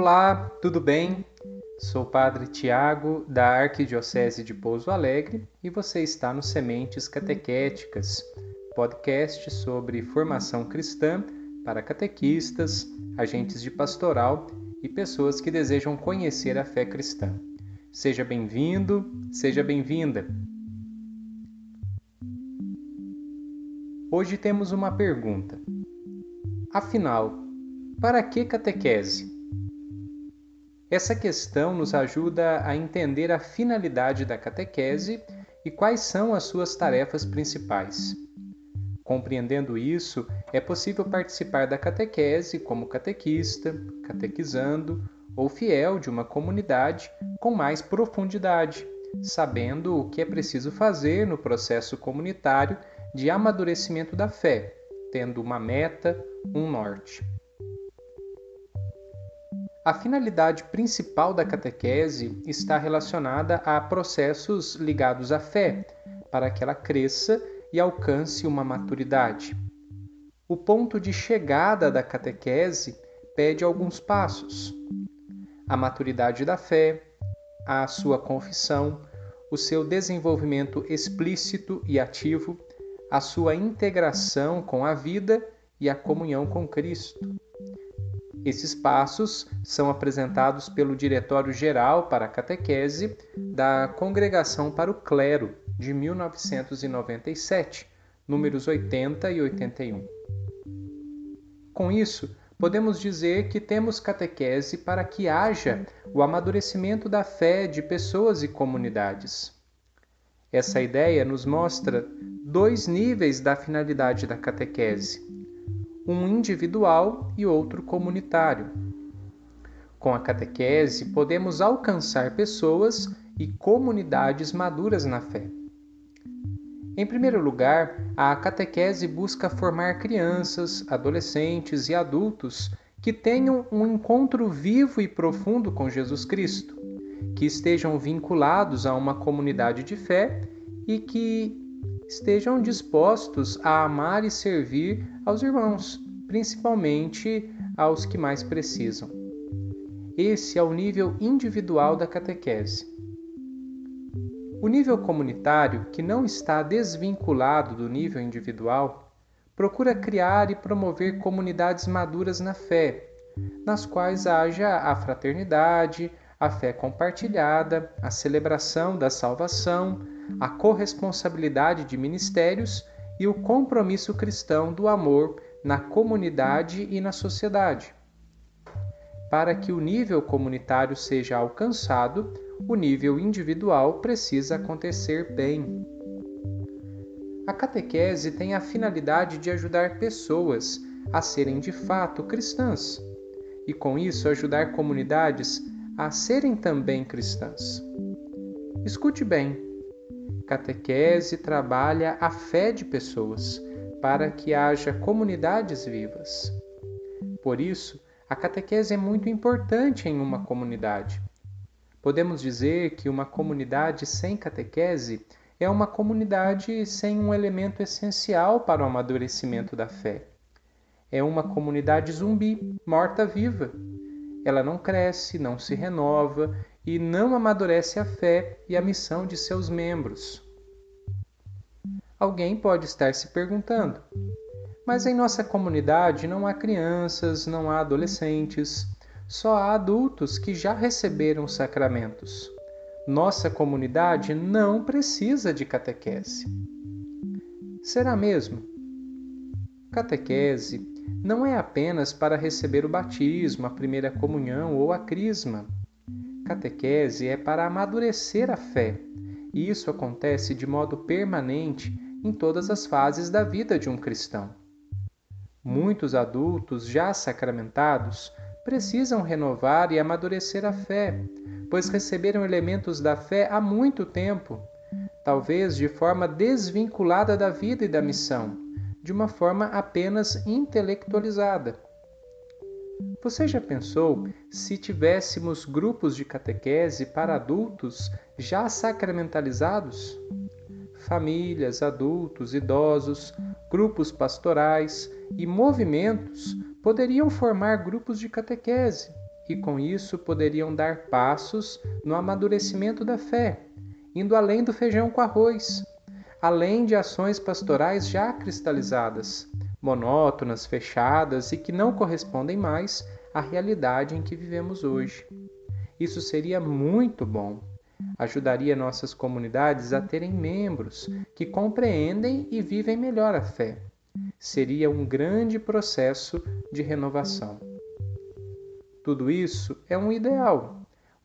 Olá, tudo bem? Sou o Padre Tiago, da Arquidiocese de Pouso Alegre, e você está no Sementes Catequéticas, podcast sobre formação cristã para catequistas, agentes de pastoral e pessoas que desejam conhecer a fé cristã. Seja bem-vindo, seja bem-vinda. Hoje temos uma pergunta. Afinal, para que catequese? Essa questão nos ajuda a entender a finalidade da catequese e quais são as suas tarefas principais. Compreendendo isso, é possível participar da catequese como catequista, catequizando ou fiel de uma comunidade com mais profundidade, sabendo o que é preciso fazer no processo comunitário de amadurecimento da fé, tendo uma meta, um norte. A finalidade principal da catequese está relacionada a processos ligados à fé, para que ela cresça e alcance uma maturidade. O ponto de chegada da catequese pede alguns passos: a maturidade da fé, a sua confissão, o seu desenvolvimento explícito e ativo, a sua integração com a vida e a comunhão com Cristo. Esses passos são apresentados pelo Diretório Geral para a Catequese da Congregação para o Clero, de 1997, números 80 e 81. Com isso, podemos dizer que temos catequese para que haja o amadurecimento da fé de pessoas e comunidades. Essa ideia nos mostra dois níveis da finalidade da catequese: um individual e outro comunitário. Com a catequese, podemos alcançar pessoas e comunidades maduras na fé. Em primeiro lugar, a catequese busca formar crianças, adolescentes e adultos que tenham um encontro vivo e profundo com Jesus Cristo, que estejam vinculados a uma comunidade de fé e que estejam dispostos a amar e servir aos irmãos, principalmente aos que mais precisam. Esse é o nível individual da catequese. O nível comunitário, que não está desvinculado do nível individual, procura criar e promover comunidades maduras na fé, nas quais haja a fraternidade, a fé compartilhada, a celebração da salvação, a corresponsabilidade de ministérios e o compromisso cristão do amor na comunidade e na sociedade. Para que o nível comunitário seja alcançado, o nível individual precisa acontecer bem. A catequese tem a finalidade de ajudar pessoas a serem de fato cristãs e, com isso, ajudar comunidades a serem também cristãs. Escute bem: catequese trabalha a fé de pessoas para que haja comunidades vivas. Por isso, a catequese é muito importante em uma comunidade. Podemos dizer que uma comunidade sem catequese é uma comunidade sem um elemento essencial para o amadurecimento da fé. É uma comunidade zumbi, morta-viva. Ela não cresce, não se renova e não amadurece a fé e a missão de seus membros. Alguém pode estar se perguntando: mas em nossa comunidade não há crianças, não há adolescentes, só há adultos que já receberam sacramentos. Nossa comunidade não precisa de catequese. Será mesmo? Catequese não é apenas para receber o batismo, a primeira comunhão ou a crisma. Catequese é para amadurecer a fé, e isso acontece de modo permanente em todas as fases da vida de um cristão. Muitos adultos já sacramentados precisam renovar e amadurecer a fé, pois receberam elementos da fé há muito tempo, talvez de forma desvinculada da vida e da missão, de uma forma apenas intelectualizada. Você já pensou se tivéssemos grupos de catequese para adultos já sacramentalizados? famílias, adultos, idosos, grupos pastorais e movimentos poderiam formar grupos de catequese e com isso poderiam dar passos no amadurecimento da fé, indo além do feijão com arroz, além de ações pastorais já cristalizadas, monótonas, fechadas e que não correspondem mais à realidade em que vivemos hoje. Isso seria muito bom. Ajudaria nossas comunidades a terem membros que compreendem e vivem melhor a fé. Seria um grande processo de renovação. Tudo isso é um ideal,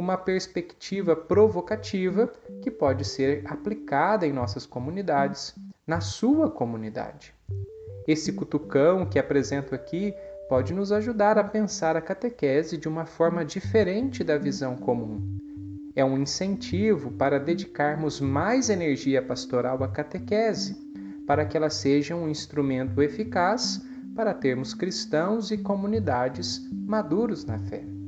uma perspectiva provocativa que pode ser aplicada em nossas comunidades, na sua comunidade. Esse cutucão que apresento aqui pode nos ajudar a pensar a catequese de uma forma diferente da visão comum. É um incentivo para dedicarmos mais energia pastoral à catequese, para que ela seja um instrumento eficaz para termos cristãos e comunidades maduros na fé.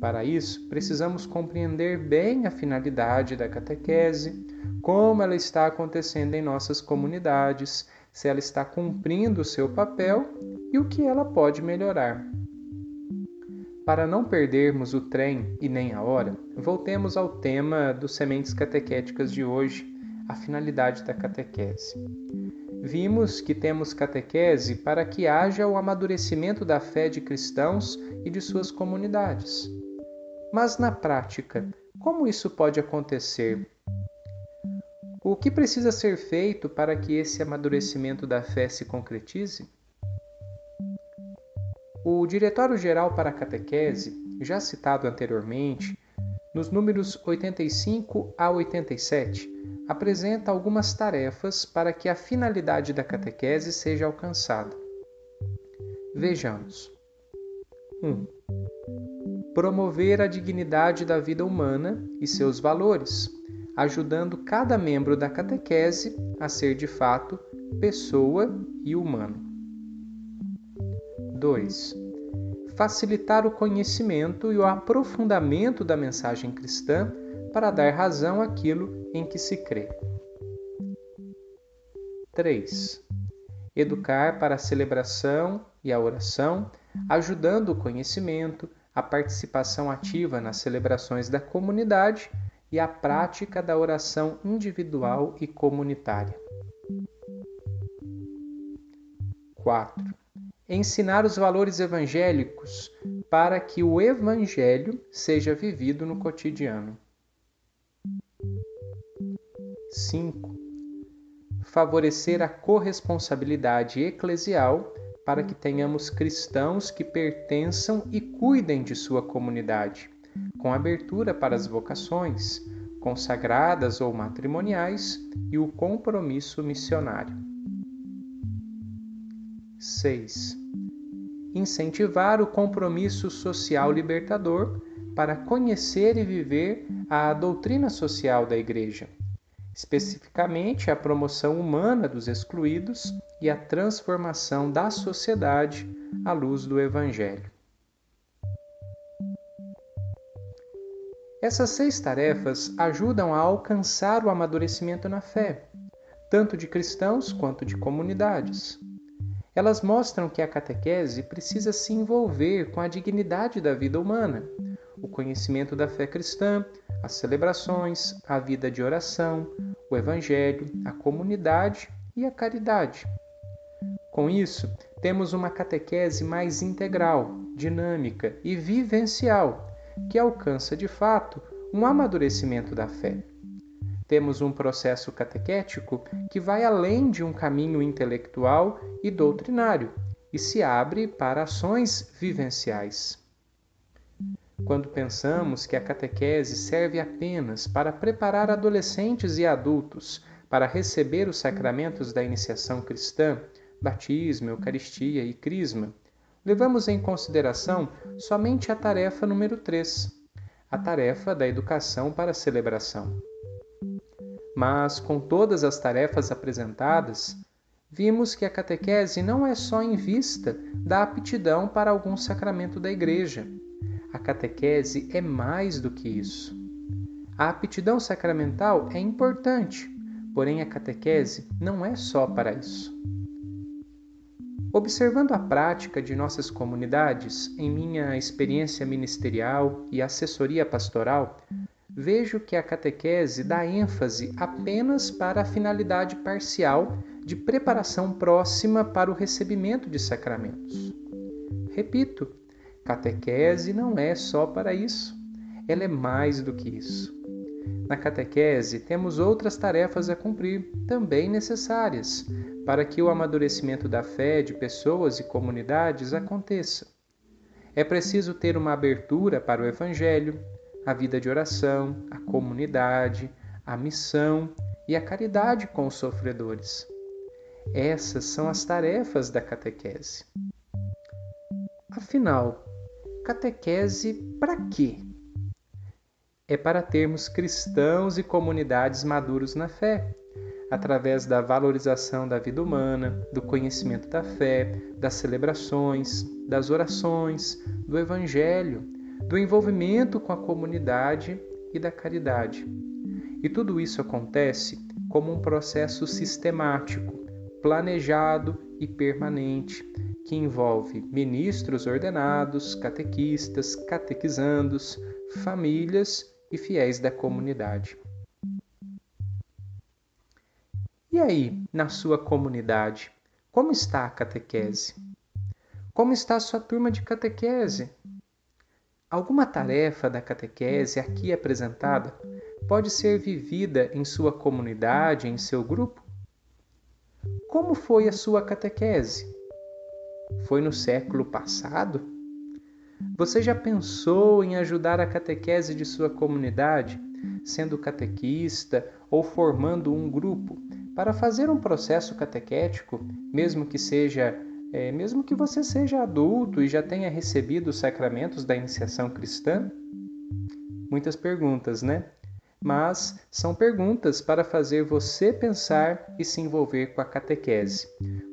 Para isso, precisamos compreender bem a finalidade da catequese, como ela está acontecendo em nossas comunidades, se ela está cumprindo o seu papel e o que ela pode melhorar. Para não perdermos o trem e nem a hora, voltemos ao tema dos sementes catequéticas de hoje, a finalidade da catequese. Vimos que temos catequese para que haja o amadurecimento da fé de cristãos e de suas comunidades. Mas na prática, como isso pode acontecer? O que precisa ser feito para que esse amadurecimento da fé se concretize? O Diretório-Geral para a Catequese, já citado anteriormente, nos números 85 a 87, apresenta algumas tarefas para que a finalidade da catequese seja alcançada. Vejamos. 1. Um, promover a dignidade da vida humana e seus valores, ajudando cada membro da catequese a ser de fato pessoa e humano. 2. Facilitar o conhecimento e o aprofundamento da mensagem cristã para dar razão àquilo em que se crê. 3. Educar para a celebração e a oração, ajudando o conhecimento, a participação ativa nas celebrações da comunidade e a prática da oração individual e comunitária. 4 ensinar os valores evangélicos para que o evangelho seja vivido no cotidiano. 5. Favorecer a corresponsabilidade eclesial para que tenhamos cristãos que pertençam e cuidem de sua comunidade, com abertura para as vocações, consagradas ou matrimoniais, e o compromisso missionário. 6 incentivar o compromisso social libertador para conhecer e viver a doutrina social da Igreja, especificamente a promoção humana dos excluídos e a transformação da sociedade à luz do Evangelho. Essas seis tarefas ajudam a alcançar o amadurecimento na fé, tanto de cristãos quanto de comunidades. Elas mostram que a catequese precisa se envolver com a dignidade da vida humana, o conhecimento da fé cristã, as celebrações, a vida de oração, o evangelho, a comunidade e a caridade. Com isso, temos uma catequese mais integral, dinâmica e vivencial, que alcança de fato um amadurecimento da fé. Temos um processo catequético que vai além de um caminho intelectual e doutrinário e se abre para ações vivenciais. Quando pensamos que a catequese serve apenas para preparar adolescentes e adultos para receber os sacramentos da iniciação cristã, batismo, eucaristia e crisma, levamos em consideração somente a tarefa número 3, a tarefa da educação para a celebração. Mas, com todas as tarefas apresentadas, vimos que a catequese não é só em vista da aptidão para algum sacramento da Igreja. A catequese é mais do que isso. A aptidão sacramental é importante, porém a catequese não é só para isso. Observando a prática de nossas comunidades, em minha experiência ministerial e assessoria pastoral, vejo que a catequese dá ênfase apenas para a finalidade parcial de preparação próxima para o recebimento de sacramentos. Repito, catequese não é só para isso, ela é mais do que isso. Na catequese, temos outras tarefas a cumprir, também necessárias, para que o amadurecimento da fé de pessoas e comunidades aconteça. É preciso ter uma abertura para o Evangelho, a vida de oração, a comunidade, a missão e a caridade com os sofredores. Essas são as tarefas da catequese. Afinal, catequese para quê? É para termos cristãos e comunidades maduros na fé, através da valorização da vida humana, do conhecimento da fé, das celebrações, das orações, do evangelho, do envolvimento com a comunidade e da caridade. E tudo isso acontece como um processo sistemático, planejado e permanente, que envolve ministros ordenados, catequistas, catequizandos, famílias e fiéis da comunidade. E aí, na sua comunidade, como está a catequese? Como está a sua turma de catequese? Alguma tarefa da catequese aqui apresentada pode ser vivida em sua comunidade, em seu grupo? Como foi a sua catequese? Foi no século passado? Você já pensou em ajudar a catequese de sua comunidade, sendo catequista ou formando um grupo, para fazer um processo catequético, mesmo que seja é, mesmo que você seja adulto e já tenha recebido os sacramentos da iniciação cristã? Muitas perguntas, né? Mas são perguntas para fazer você pensar e se envolver com a catequese,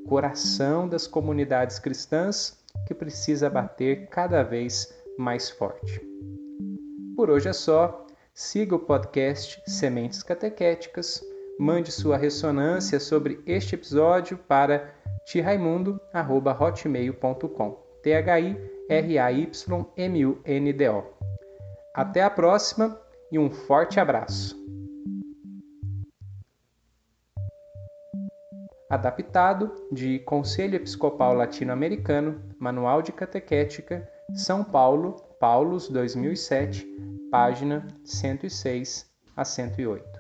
coração das comunidades cristãs que precisa bater cada vez mais forte. Por hoje é só. Siga o podcast Sementes Catequéticas, mande sua ressonância sobre este episódio para tiraimundo.hotmail.com T-H-I-R-A-Y-M-U-N-D-O Até a próxima e um forte abraço! Adaptado de Conselho Episcopal Latino-Americano, Manual de Catequética, São Paulo, Paulos 2007, página 106 a 108.